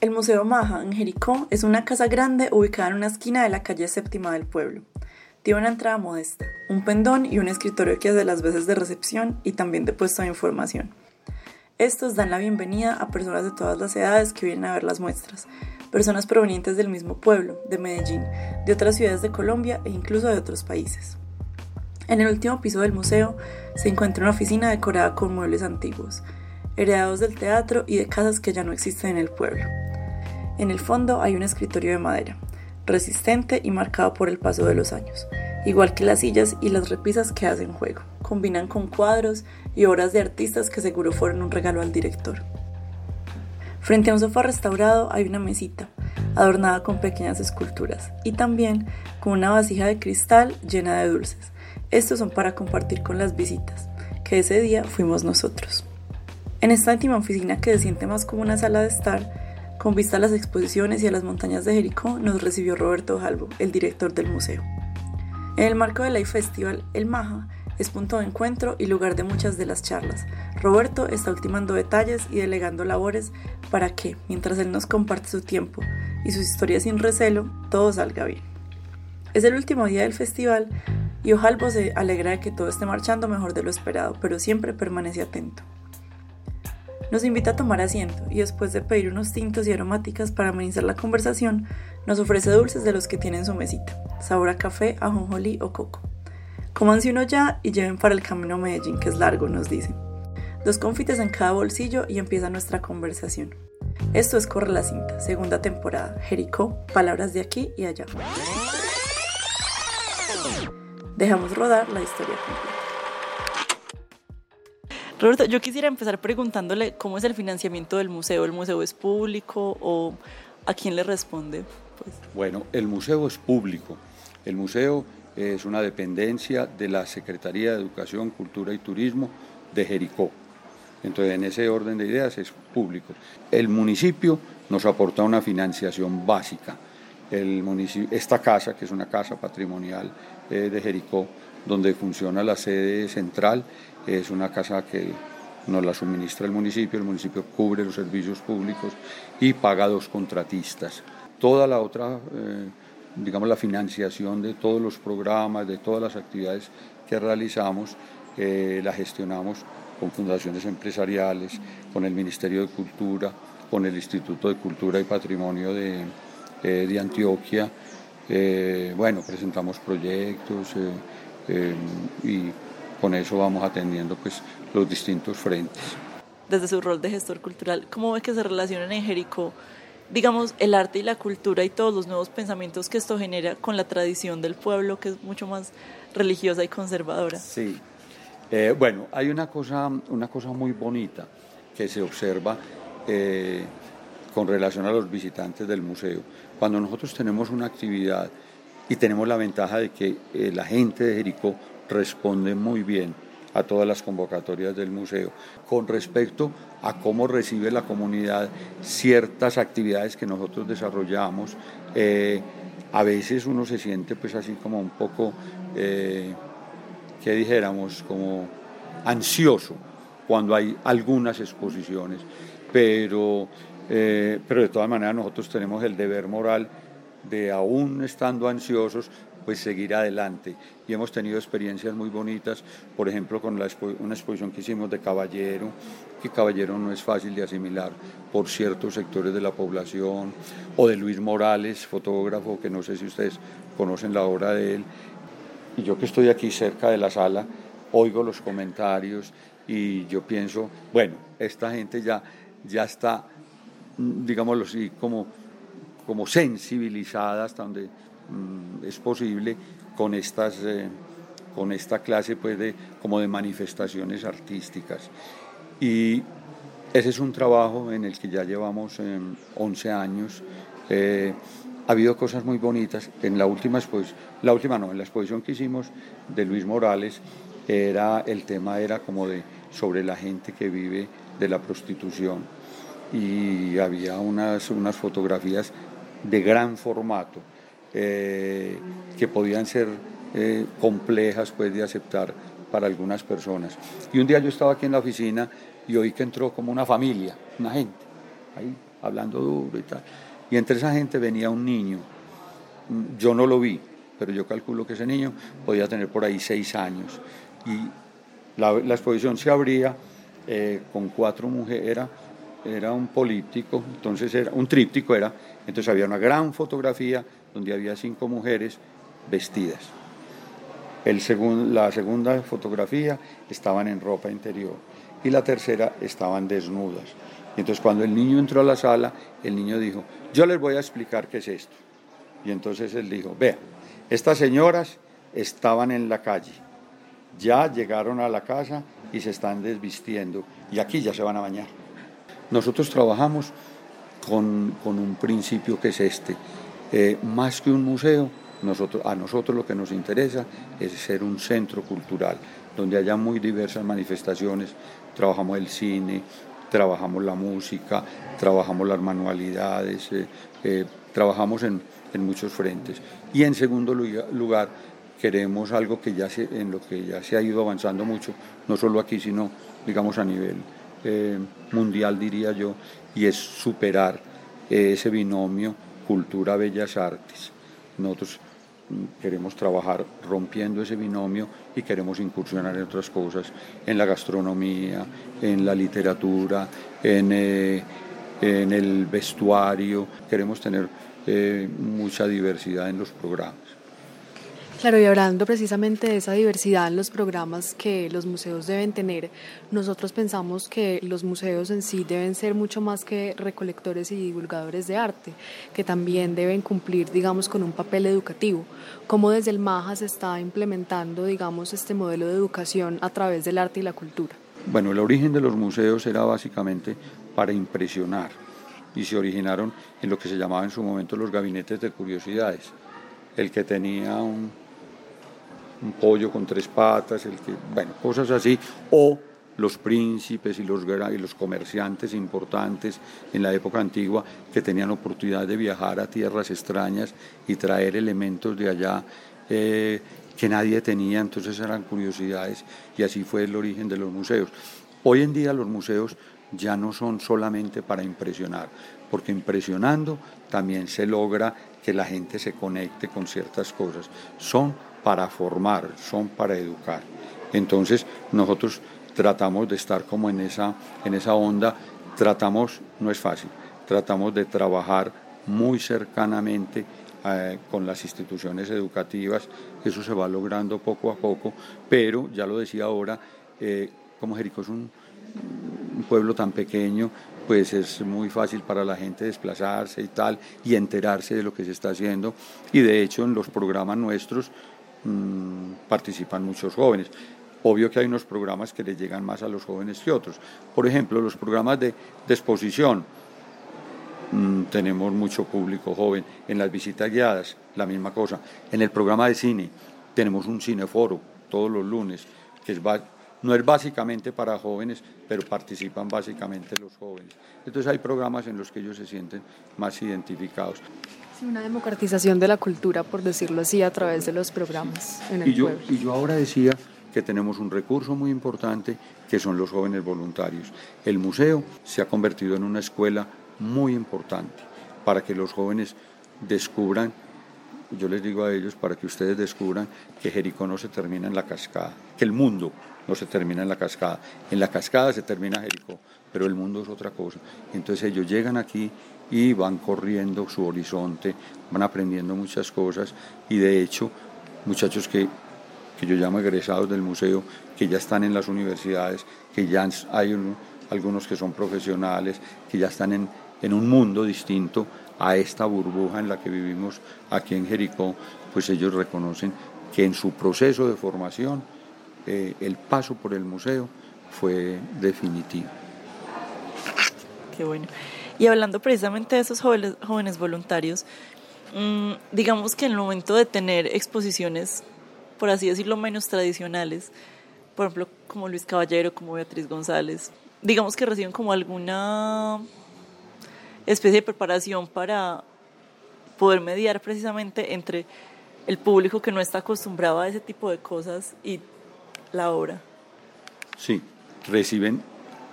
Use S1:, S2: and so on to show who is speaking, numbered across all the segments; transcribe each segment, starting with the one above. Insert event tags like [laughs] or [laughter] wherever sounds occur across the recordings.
S1: El Museo Maja en Jericó es una casa grande ubicada en una esquina de la calle séptima del pueblo. Tiene una entrada modesta, un pendón y un escritorio que hace las veces de recepción y también de puesto de información. Estos dan la bienvenida a personas de todas las edades que vienen a ver las muestras, personas provenientes del mismo pueblo, de Medellín, de otras ciudades de Colombia e incluso de otros países. En el último piso del museo se encuentra una oficina decorada con muebles antiguos, heredados del teatro y de casas que ya no existen en el pueblo. En el fondo hay un escritorio de madera, resistente y marcado por el paso de los años, igual que las sillas y las repisas que hacen juego. Combinan con cuadros y obras de artistas que seguro fueron un regalo al director. Frente a un sofá restaurado hay una mesita, adornada con pequeñas esculturas, y también con una vasija de cristal llena de dulces. Estos son para compartir con las visitas, que ese día fuimos nosotros. En esta última oficina que se siente más como una sala de estar, con vista a las exposiciones y a las montañas de Jericó, nos recibió Roberto Jalbo, el director del museo. En el marco del Life Festival, el Maja es punto de encuentro y lugar de muchas de las charlas. Roberto está ultimando detalles y delegando labores para que, mientras él nos comparte su tiempo y sus historias sin recelo, todo salga bien. Es el último día del festival y Ojalvo se alegra de que todo esté marchando mejor de lo esperado, pero siempre permanece atento. Nos invita a tomar asiento y después de pedir unos tintos y aromáticas para amenizar la conversación, nos ofrece dulces de los que tiene en su mesita, sabor a café, ajonjolí o coco. Comanse uno ya y lleven para el camino a Medellín, que es largo, nos dicen. Dos confites en cada bolsillo y empieza nuestra conversación. Esto es Corre la Cinta, segunda temporada. Jericó, palabras de aquí y allá. Dejamos rodar la historia completa. Roberto, yo quisiera empezar preguntándole cómo es el financiamiento del museo. ¿El museo es público o a quién le responde?
S2: Pues. Bueno, el museo es público. El museo es una dependencia de la Secretaría de Educación, Cultura y Turismo de Jericó. Entonces, en ese orden de ideas es público. El municipio nos aporta una financiación básica. El esta casa, que es una casa patrimonial eh, de Jericó, donde funciona la sede central, es una casa que nos la suministra el municipio, el municipio cubre los servicios públicos y paga dos contratistas. Toda la otra, eh, digamos, la financiación de todos los programas, de todas las actividades que realizamos, eh, la gestionamos con fundaciones empresariales, con el Ministerio de Cultura, con el Instituto de Cultura y Patrimonio de, eh, de Antioquia. bueno, presentamos proyectos y con eso vamos atendiendo pues, los distintos frentes.
S1: Desde su rol de gestor cultural, ¿cómo ve que se relacionan en Jericó, digamos, el arte y la cultura y todos los nuevos pensamientos que esto genera con la tradición del pueblo, que es mucho más religiosa y conservadora?
S2: Sí. Eh, bueno, hay una cosa, una cosa muy bonita que se observa eh, con relación a los visitantes del museo. Cuando nosotros tenemos una actividad y tenemos la ventaja de que la gente de Jericó responde muy bien a todas las convocatorias del museo con respecto a cómo recibe la comunidad ciertas actividades que nosotros desarrollamos. Eh, a veces uno se siente pues así como un poco, eh, que dijéramos, como ansioso cuando hay algunas exposiciones, pero, eh, pero de todas maneras nosotros tenemos el deber moral de aún estando ansiosos, pues seguir adelante. Y hemos tenido experiencias muy bonitas, por ejemplo, con una exposición que hicimos de Caballero, que Caballero no es fácil de asimilar por ciertos sectores de la población, o de Luis Morales, fotógrafo, que no sé si ustedes conocen la obra de él. Y yo que estoy aquí cerca de la sala, oigo los comentarios y yo pienso, bueno, esta gente ya, ya está, digámoslo así, como, como sensibilizada hasta donde Mm, es posible con, estas, eh, con esta clase pues, de, como de manifestaciones artísticas. Y ese es un trabajo en el que ya llevamos 11 eh, años. Eh, ha habido cosas muy bonitas. En la última exposición, la última no, en la exposición que hicimos de Luis Morales, era, el tema era como de sobre la gente que vive de la prostitución. Y había unas, unas fotografías de gran formato eh, que podían ser eh, complejas pues, de aceptar para algunas personas. Y un día yo estaba aquí en la oficina y oí que entró como una familia, una gente, ahí hablando duro y tal. Y entre esa gente venía un niño, yo no lo vi, pero yo calculo que ese niño podía tener por ahí seis años. Y la, exposición se abría eh, con cuatro mujeres, era un político, entonces era un tríptico, era, entonces había una gran fotografía donde había cinco mujeres vestidas. El la segunda fotografía estaban en ropa interior y la tercera estaban desnudas. Y entonces cuando el niño entró a la sala, el niño dijo, yo les voy a explicar qué es esto. Y entonces él dijo, vea, estas señoras estaban en la calle, ya llegaron a la casa y se están desvistiendo y aquí ya se van a bañar. Nosotros trabajamos con, un principio que es este, eh, más que un museo, a nosotros lo que nos interesa es ser un centro cultural, donde haya muy diversas manifestaciones, trabajamos el cine, trabajamos la música, trabajamos las manualidades, eh, eh, trabajamos en, muchos frentes. Y en segundo lugar, queremos algo que ya se, en lo que ya se ha ido avanzando mucho, no solo aquí, sino digamos a nivel eh, mundial, diría yo, y es superar ese binomio cultura-bellas artes. Nosotros queremos trabajar rompiendo ese binomio y queremos incursionar en otras cosas, en la gastronomía, en la literatura, en, eh, en el vestuario, queremos tener eh, mucha diversidad en los programas.
S3: Claro, y hablando precisamente de esa diversidad en los programas que los museos deben tener, nosotros pensamos que los museos en sí deben ser mucho más que recolectores y divulgadores de arte, que también deben cumplir, digamos, con un papel educativo. ¿Cómo desde el MAJA se está implementando, digamos, este modelo de educación a través del arte y la cultura?
S2: Bueno, el origen de los museos era básicamente para impresionar y se originaron en lo que se llamaba en su momento los gabinetes de curiosidades. El que tenía un un pollo con tres patas, el que, bueno, cosas así, o los príncipes y los, comerciantes importantes en la época antigua que tenían oportunidad de viajar a tierras extrañas y traer elementos de allá eh, que nadie tenía, entonces eran curiosidades y así fue el origen de los museos. Hoy en día los museos ya no son solamente para impresionar, porque impresionando también se logra que la gente se conecte con ciertas cosas. Son para formar, son para educar. Entonces nosotros tratamos de estar como en esa, en esa onda, tratamos, no es fácil, tratamos de trabajar muy cercanamente eh, con las instituciones educativas, eso se va logrando poco a poco, pero ya lo decía ahora, eh, como Jericó es un, un pueblo tan pequeño, pues es muy fácil para la gente desplazarse y tal, y enterarse de lo que se está haciendo. Y de hecho en los programas nuestros Mm, participan muchos jóvenes. Obvio que hay unos programas que le llegan más a los jóvenes que otros. Por ejemplo, los programas de, exposición. Mm, tenemos mucho público joven. En las visitas guiadas, la misma cosa. En el programa de cine, tenemos un cineforo todos los lunes, que es, no es básicamente para jóvenes, pero participan básicamente los jóvenes. Entonces hay programas en los que ellos se sienten más identificados
S3: una democratización de la cultura, por decirlo así, a través de los programas en el
S2: y yo, Y yo ahora decía que tenemos un recurso muy importante que son los jóvenes voluntarios. El museo se ha convertido en una escuela muy importante para que los jóvenes descubran, yo les digo a ellos, para que ustedes descubran que Jericó no se termina en la cascada, que el mundo no se termina en la cascada. En la cascada se termina Jericó, pero el mundo es otra cosa. Entonces ellos llegan aquí y van corriendo su horizonte, van aprendiendo muchas cosas y de hecho muchachos que, que yo llamo egresados del museo, que ya están en las universidades, que ya hay algunos que son profesionales, que ya están en, en un mundo distinto a esta burbuja en la que vivimos aquí en Jericó, pues ellos reconocen que en su proceso de formación eh, el paso por el museo fue definitivo.
S1: Qué bueno. Y hablando precisamente de esos jóvenes, voluntarios, mm, digamos que en el momento de tener exposiciones, por así decirlo, menos tradicionales, por ejemplo, como Luis Caballero, como Beatriz González, digamos que reciben como alguna especie de preparación para poder mediar precisamente entre el público que no está acostumbrado a ese tipo de cosas y la obra.
S2: Sí, reciben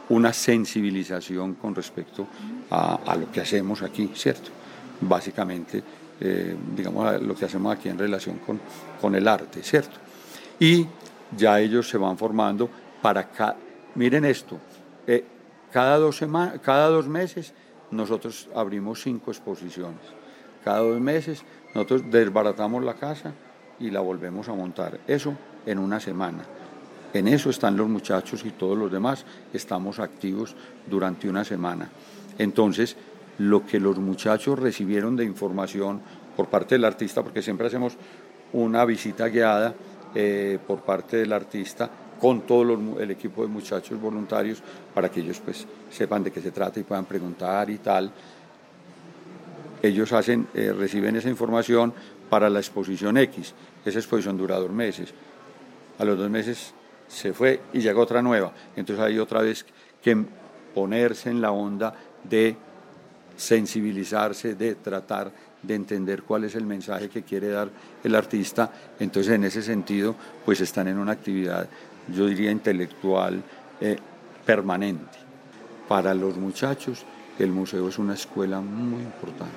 S2: una sensibilización con respecto a, lo que hacemos aquí, ¿cierto? Básicamente, eh, digamos, lo que hacemos aquí en relación con, con el arte, ¿cierto? Y ya ellos se van formando para... Miren esto, eh, cada, dos cada dos meses nosotros abrimos cinco exposiciones. Cada dos meses nosotros desbaratamos la casa y la volvemos a montar. Eso en una semana. En eso están los muchachos y todos los demás. Estamos activos durante una semana. Entonces, lo que los muchachos recibieron de información por parte del artista, porque siempre hacemos una visita guiada eh, por parte del artista con todo el equipo de muchachos voluntarios para que ellos pues sepan de qué se trata y puedan preguntar y tal. Ellos hacen, eh, reciben esa información para la exposición X. Esa exposición dura dos meses. A los dos meses se fue y llega otra nueva. Entonces hay otra vez que ponerse en la onda de sensibilizarse, de tratar de entender cuál es el mensaje que quiere dar el artista. Entonces, en ese sentido, pues están en una actividad, yo diría, intelectual eh, permanente. Para los muchachos, el museo es una escuela muy importante.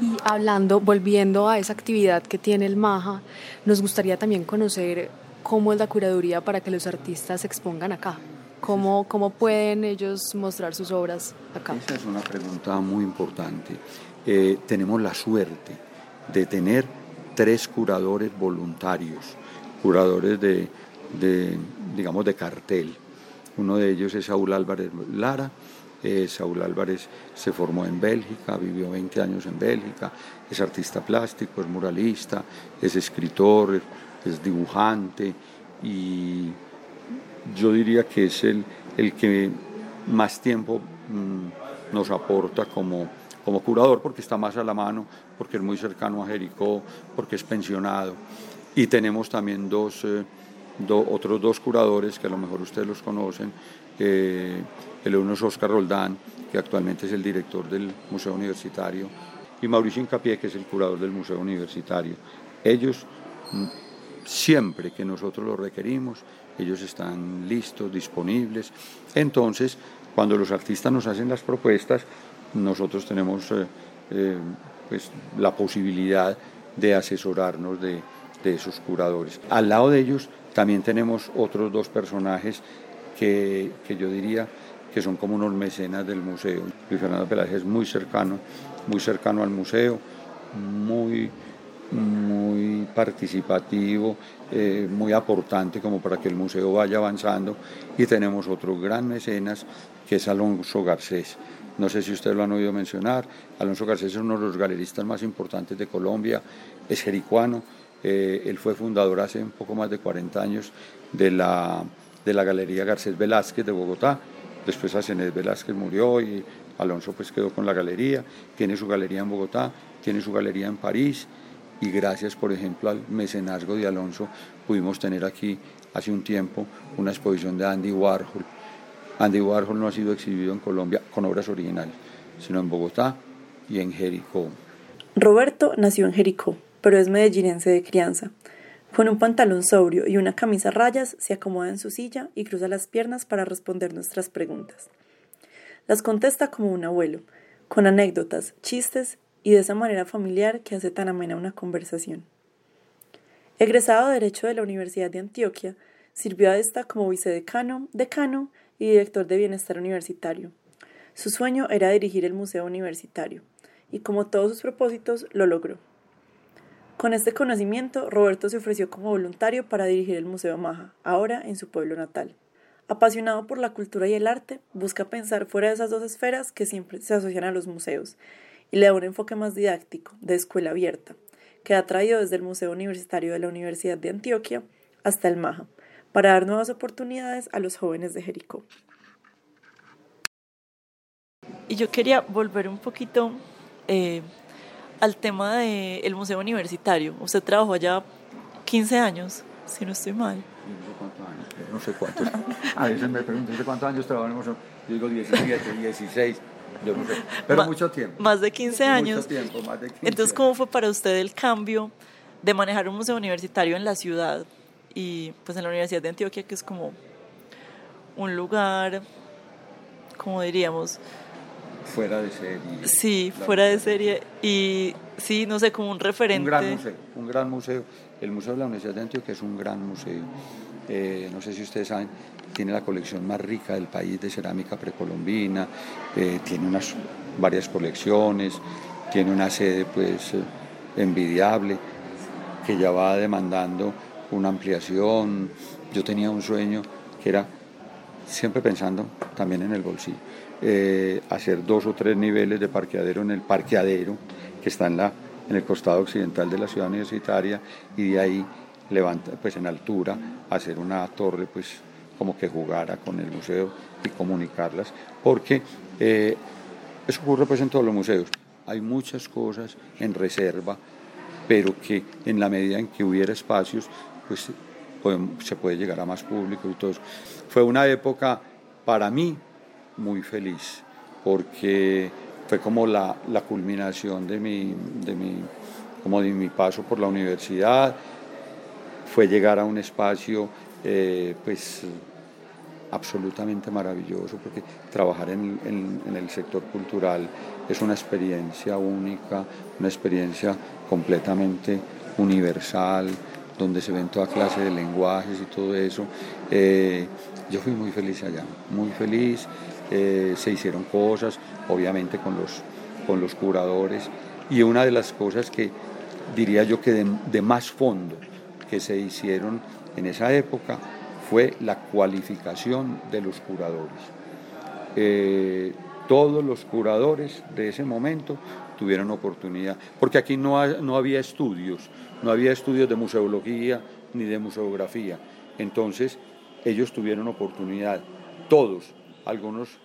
S3: Y hablando, volviendo a esa actividad que tiene el MAJA, nos gustaría también conocer cómo es la curaduría para que los artistas se expongan acá. ¿Cómo, ¿Cómo pueden ellos mostrar sus obras acá?
S2: Esa es una pregunta muy importante. Eh, tenemos la suerte de tener tres curadores voluntarios, curadores de, digamos, de cartel. Uno de ellos es Saúl Álvarez Lara. Eh, Saúl Álvarez se formó en Bélgica, vivió 20 años en Bélgica, es artista plástico, es muralista, es escritor, es dibujante y yo diría que es el, el que más tiempo mm, nos aporta como, como curador porque está más a la mano, porque es muy cercano a Jericó, porque es pensionado. Y tenemos también dos, eh, otros dos curadores que a lo mejor ustedes los conocen. Eh, el uno es Oscar Roldán, que actualmente es el director del Museo Universitario, y Mauricio Incapié, que es el curador del Museo Universitario. Ellos mm, siempre que nosotros lo requerimos, ellos están listos, disponibles. Entonces, cuando los artistas nos hacen las propuestas, nosotros tenemos eh, eh, pues, la posibilidad de asesorarnos de, esos curadores. Al lado de ellos también tenemos otros dos personajes que, que yo diría que son como unos mecenas del museo. Luis Fernando Peláez es muy cercano, muy cercano al museo, muy muy participativo, eh, muy aportante como para que el museo vaya avanzando. Y tenemos otro gran mecenas que es Alonso Garcés. No sé si ustedes lo han oído mencionar. Alonso Garcés es uno de los galeristas más importantes de Colombia, es jericuano. Eh, él fue fundador hace un poco más de 40 años de la, de la Galería Garcés Velázquez de Bogotá. Después Asenés Velázquez murió y Alonso pues quedó con la galería. Tiene su galería en Bogotá, tiene su galería en París y gracias, por ejemplo, al mecenazgo de Alonso, pudimos tener aquí hace un tiempo una exposición de Andy Warhol. Andy Warhol no ha sido exhibido en Colombia con obras originales, sino en Bogotá y en Jericó.
S1: Roberto nació en Jericó, pero es medellinense de crianza. Con un pantalón sobrio y una camisa a rayas, se acomoda en su silla y cruza las piernas para responder nuestras preguntas. Las contesta como un abuelo, con anécdotas, chistes y de esa manera familiar que hace tan amena una conversación. Egresado de Derecho de la Universidad de Antioquia, sirvió a esta como vicedecano, decano y director de Bienestar Universitario. Su sueño era dirigir el Museo Universitario, y como todos sus propósitos, lo logró. Con este conocimiento, Roberto se ofreció como voluntario para dirigir el Museo Maja, ahora en su pueblo natal. Apasionado por la cultura y el arte, busca pensar fuera de esas dos esferas que siempre se asocian a los museos y le da un enfoque más didáctico, de escuela abierta, que ha traído desde el Museo Universitario de la Universidad de Antioquia hasta el MAJA, para dar nuevas oportunidades a los jóvenes de Jericó. Y yo quería volver un poquito eh, al tema del Museo Universitario. Usted trabajó allá 15 años, si no estoy mal.
S2: No sé cuántos. [laughs] A veces me preguntan, ¿de cuántos años trabajó en el museo? Yo digo 17, 16 [laughs] pero mucho tiempo.
S1: Más de 15 años. Entonces, ¿cómo fue para usted el cambio de manejar un museo universitario en la ciudad y pues en la Universidad de Antioquia, que es como un lugar como diríamos,
S2: fuera de serie.
S1: Sí, fuera de serie y sí, no sé, como un referente.
S2: Un gran museo, un gran museo. El Museo de la Universidad de Antioquia es un gran museo. Eh, no sé si ustedes saben, tiene la colección más rica del país de cerámica precolombina, eh, tiene unas varias colecciones, tiene una sede pues eh, envidiable que ya va demandando una ampliación. Yo tenía un sueño que era siempre pensando también en el bolsillo eh, hacer dos o tres niveles de parqueadero en el parqueadero que está en, la, en el costado occidental de la ciudad universitaria y de ahí levanta, pues en altura hacer una torre pues como que jugara con el museo y comunicarlas, porque eh, eso ocurre pues en todos los museos. Hay muchas cosas en reserva, pero que en la medida en que hubiera espacios, pues se puede llegar a más público y todo eso. Fue una época para mí muy feliz, porque fue como la, la culminación de mi, de, mi, como de mi paso por la universidad, fue llegar a un espacio eh, pues absolutamente maravilloso, porque trabajar en, el sector cultural es una experiencia única, una experiencia completamente universal, donde se ven toda clase de lenguajes y todo eso. Eh, yo fui muy feliz allá, muy feliz. Eh, se hicieron cosas, obviamente con los, con los curadores, y una de las cosas que diría yo que de, más fondo que se hicieron en esa época fue la cualificación de los curadores. Eh, todos los curadores de ese momento tuvieron oportunidad, porque aquí no, no había estudios, no había estudios de museología ni de museografía. Entonces, ellos tuvieron oportunidad, todos, algunos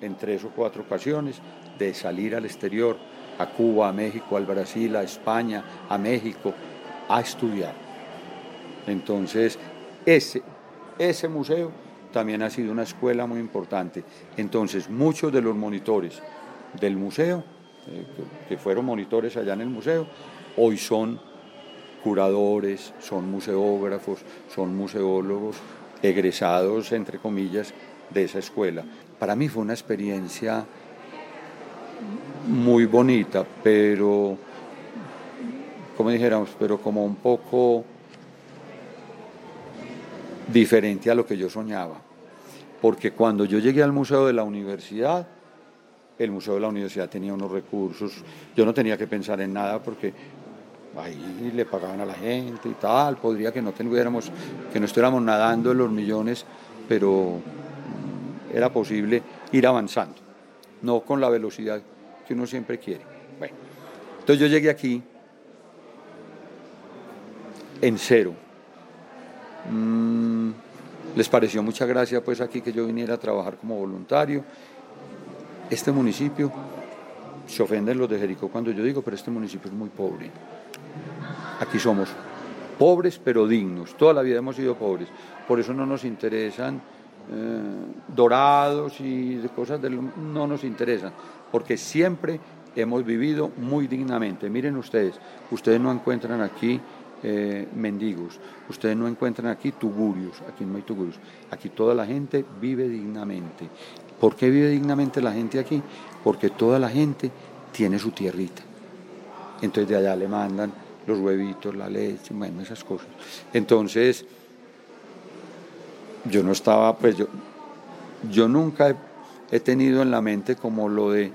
S2: en tres o cuatro ocasiones, de salir al exterior, a Cuba, a México, al Brasil, a España, a México, a estudiar. Entonces, ese, ese museo también ha sido una escuela muy importante. Entonces, muchos de los monitores del museo, eh, que fueron monitores allá en el museo, hoy son curadores, son museógrafos, son museólogos, egresados, entre comillas, de esa escuela. Para mí fue una experiencia muy bonita, pero, como dijéramos, pero como un poco diferente a lo que yo soñaba. Porque cuando yo llegué al Museo de la Universidad, el Museo de la Universidad tenía unos recursos, yo no tenía que pensar en nada porque ahí le pagaban a la gente y tal, podría que no tuviéramos, que no estuviéramos nadando en los millones, pero mm, era posible ir avanzando, no con la velocidad que uno siempre quiere. Bueno, entonces yo llegué aquí en cero. Mm, les pareció mucha gracia pues aquí que yo viniera a trabajar como voluntario. Este municipio, se ofenden los de Jericó cuando yo digo, pero este municipio es muy pobre. Aquí somos pobres pero dignos. Toda la vida hemos sido pobres. Por eso no nos interesan eh, dorados y cosas de no nos interesan. Porque siempre hemos vivido muy dignamente. Miren ustedes, ustedes no encuentran aquí eh, mendigos, ustedes no encuentran aquí tugurios, aquí no hay tugurios. Aquí toda la gente vive dignamente. ¿Por qué vive dignamente la gente aquí? Porque toda la gente tiene su tierrita. Entonces de allá le mandan los huevitos, la leche, bueno, esas cosas. Entonces, yo no estaba, pues yo, yo nunca he, tenido en la mente como lo de,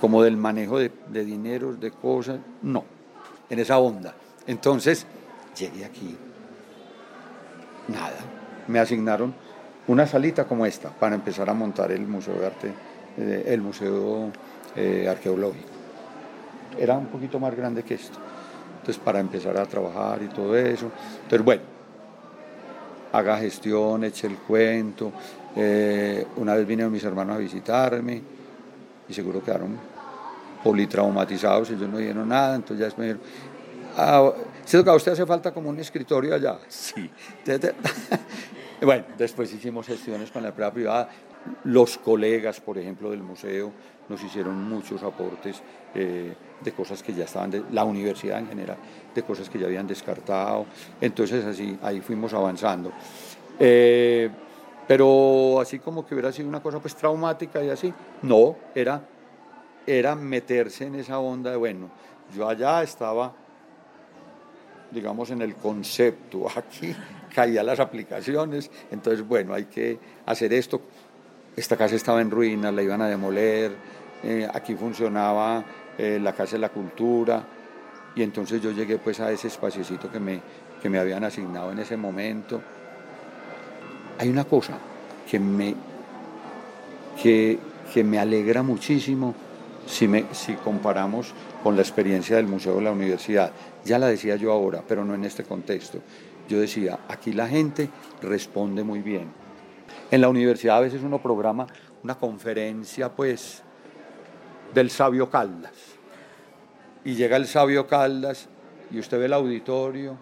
S2: como del manejo de, de dinero, de cosas, no, en esa onda. Entonces, llegué aquí, nada, me asignaron una salita como esta para empezar a montar el Museo de Arte, eh, el Museo eh, Arqueológico. Era un poquito más grande que esto entonces para empezar a trabajar y todo eso. Entonces, bueno, haga gestión, eche el cuento. Eh, una vez vinieron mis hermanos a visitarme y seguro quedaron politraumatizados, ellos no dijeron nada, entonces ya después me dijeron, ah, que a usted hace falta como un escritorio allá. Sí. [laughs] [laughs] bueno, después hicimos gestiones con la empresa privada. Los colegas, por ejemplo, del museo nos hicieron muchos aportes. Eh, de cosas que ya estaban, de, la universidad en general, de cosas que ya habían descartado. Entonces así, ahí fuimos avanzando. Eh, Pero así como que hubiera sido una cosa pues traumática y así, no, era, era meterse en esa onda de, bueno, yo allá estaba, digamos, en el concepto, [laughs] aquí caían las aplicaciones, entonces, bueno, hay que hacer esto. Esta casa estaba en ruinas, la iban a demoler, eh, aquí funcionaba eh, la Casa de la Cultura, y entonces yo llegué pues a ese espaciocito que me, que me habían asignado en ese momento. Hay una cosa que me, que, que me alegra muchísimo si, me, si comparamos con la experiencia del Museo de la Universidad. Ya la decía yo ahora, pero no en este contexto. Yo decía, aquí la gente responde muy bien. En la universidad a veces uno programa una conferencia, pues, del sabio Caldas. Y llega el sabio Caldas y usted ve el auditorio,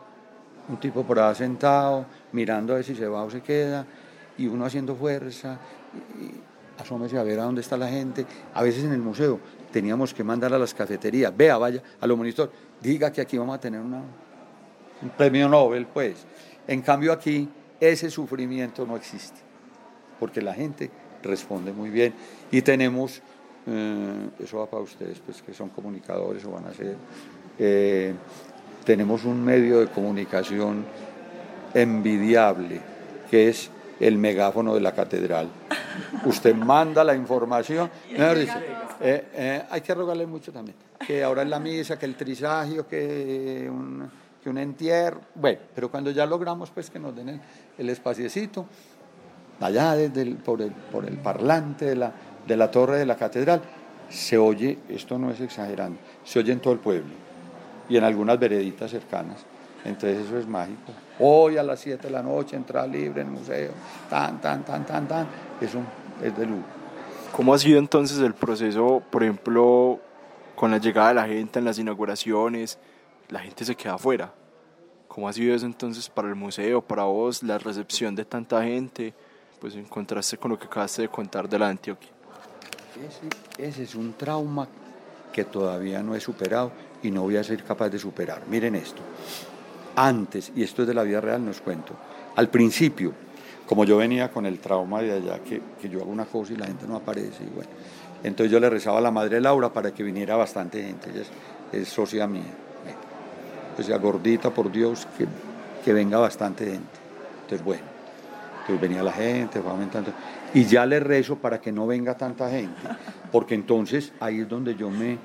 S2: un tipo por ahí sentado, mirando a ver si se va o se queda, y uno haciendo fuerza, asómese a ver a dónde está la gente. A veces en el museo teníamos que mandar a las cafeterías, vea, vaya, a los monitores, diga que aquí vamos a tener una, un premio Nobel, pues. En cambio aquí ese sufrimiento no existe, porque la gente responde muy bien y tenemos eh, eso va para ustedes, pues que son comunicadores o van a ser. Eh, tenemos un medio de comunicación envidiable, que es el megáfono de la catedral. Usted manda la información. Eh, hay que rogarle mucho también. Que ahora es la misa, que el trisagio, que un, que un entierro. Bueno, pero cuando ya logramos pues que nos den el, el espaciecito, allá desde por, el, por el parlante de la, de la torre de la catedral, se oye, esto no es exagerando, se oye en todo el pueblo y en algunas vereditas cercanas. Entonces eso es mágico. Hoy a las 7 de la noche, entrada libre en el museo, tan, tan, tan, tan, tan, eso es de lujo.
S4: ¿Cómo ha sido entonces el proceso, por ejemplo, con la llegada de la gente en las inauguraciones? La gente se queda afuera. ¿Cómo ha sido eso entonces para el museo, para vos, la recepción de tanta gente? Pues en contraste con lo que acabaste de contar de la Antioquia.
S2: Ese, ese, es un trauma que todavía no he superado y no voy a ser capaz de superar. Miren esto. Antes, y esto es de la vida real, no os cuento. Al principio, como yo venía con el trauma de allá, que, que yo hago una cosa y la gente no aparece, y bueno, entonces yo le rezaba a la madre Laura para que viniera bastante gente. Ella es, es socia mía. Decía, gordita, por Dios, que, que venga bastante gente. Entonces, bueno, entonces venía la gente, fue aumentando. Y ya le rezo para que no venga tanta gente, porque entonces ahí es donde yo me,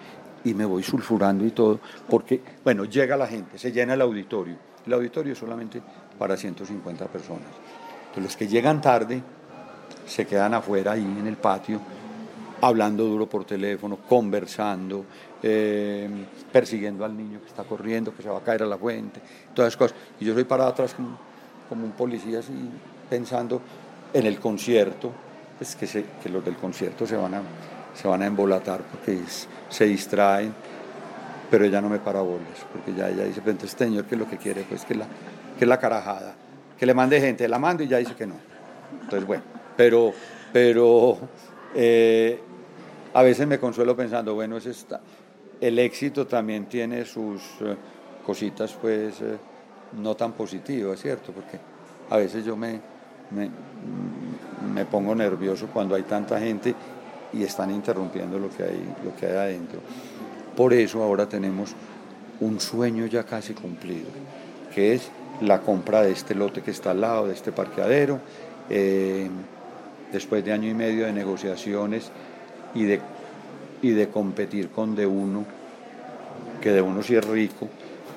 S2: y me voy sulfurando y todo, porque, bueno, llega la gente, se llena el auditorio. El auditorio es solamente para 150 personas. Entonces los que llegan tarde se quedan afuera ahí en el patio, hablando duro por teléfono, conversando, eh, persiguiendo al niño que está corriendo, que se va a caer a la fuente, todas esas cosas. Y yo soy parado atrás como, un policía así, pensando en el concierto, pues que, que los del concierto se van a, se van a embolatar porque se distraen, pero ella no me para bolas, porque ya ella dice, pues este señor que lo que quiere, pues que la, que la carajada, que le mande gente, la mando y ya dice que no. Entonces, bueno, pero, pero eh, a veces me consuelo pensando, bueno, es esta, el éxito también tiene sus eh, cositas, pues, eh, no tan positivas, ¿cierto? Porque a veces yo me, me, me, pongo nervioso cuando hay tanta gente y están interrumpiendo lo que, hay, lo que hay adentro. Por eso ahora tenemos un sueño ya casi cumplido, que es la compra de este lote que está al lado de este parqueadero. Eh, después de año y medio de negociaciones y de, y de competir con de uno, que de uno sí es rico,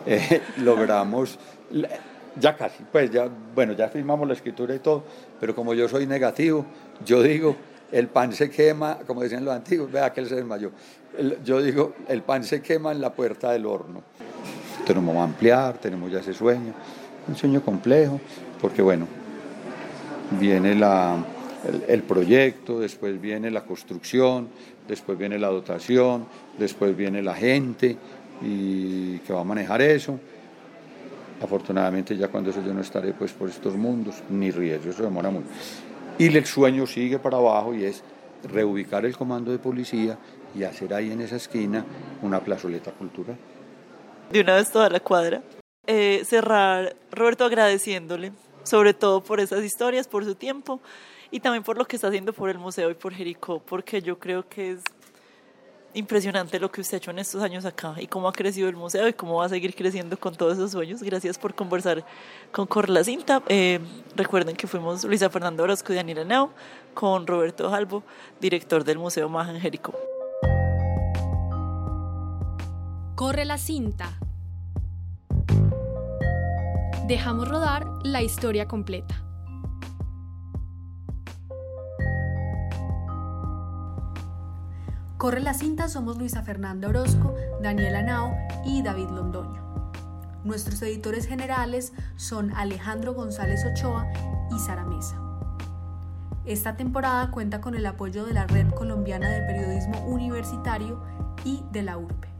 S2: eh, [laughs] logramos ya casi, pues ya, bueno, ya firmamos la escritura y todo, pero como yo soy negativo, yo digo, el pan se quema, como decían los antiguos, vea que él se desmayó, yo digo, el pan se quema en la puerta del horno. Tenemos que ampliar, tenemos ya ese sueño, un sueño complejo, porque bueno, viene la, el, el proyecto, después viene la construcción, después viene la dotación, después viene la gente y que va a manejar eso Afortunadamente ya cuando eso yo no estaré pues por estos mundos, ni riesgo, eso demora mucho. Y el sueño sigue para abajo y es reubicar el comando de policía y hacer ahí en esa esquina una plazoleta cultural.
S1: De una vez toda la cuadra. Eh, cerrar, Roberto, agradeciéndole sobre todo por esas historias, por su tiempo y también por lo que está haciendo por el museo y por Jericó, porque yo creo que es impresionante lo que usted ha hecho en estos años acá y cómo ha crecido el museo y cómo va a seguir creciendo con todos esos sueños. Gracias por conversar con Corre la Cinta. Eh, recuerden que fuimos Luisa Fernando Orozco y Daniela Nao con Roberto Jalbo, director del Museo en Jericó.
S5: Corre la cinta. Dejamos rodar la historia completa.
S3: Corre la cinta somos Luisa Fernanda Orozco, Daniela Nao y David Londoño. Nuestros editores generales son Alejandro González Ochoa y Sara Mesa. Esta temporada cuenta con el apoyo de la Red Colombiana de Periodismo Universitario y de la URPE.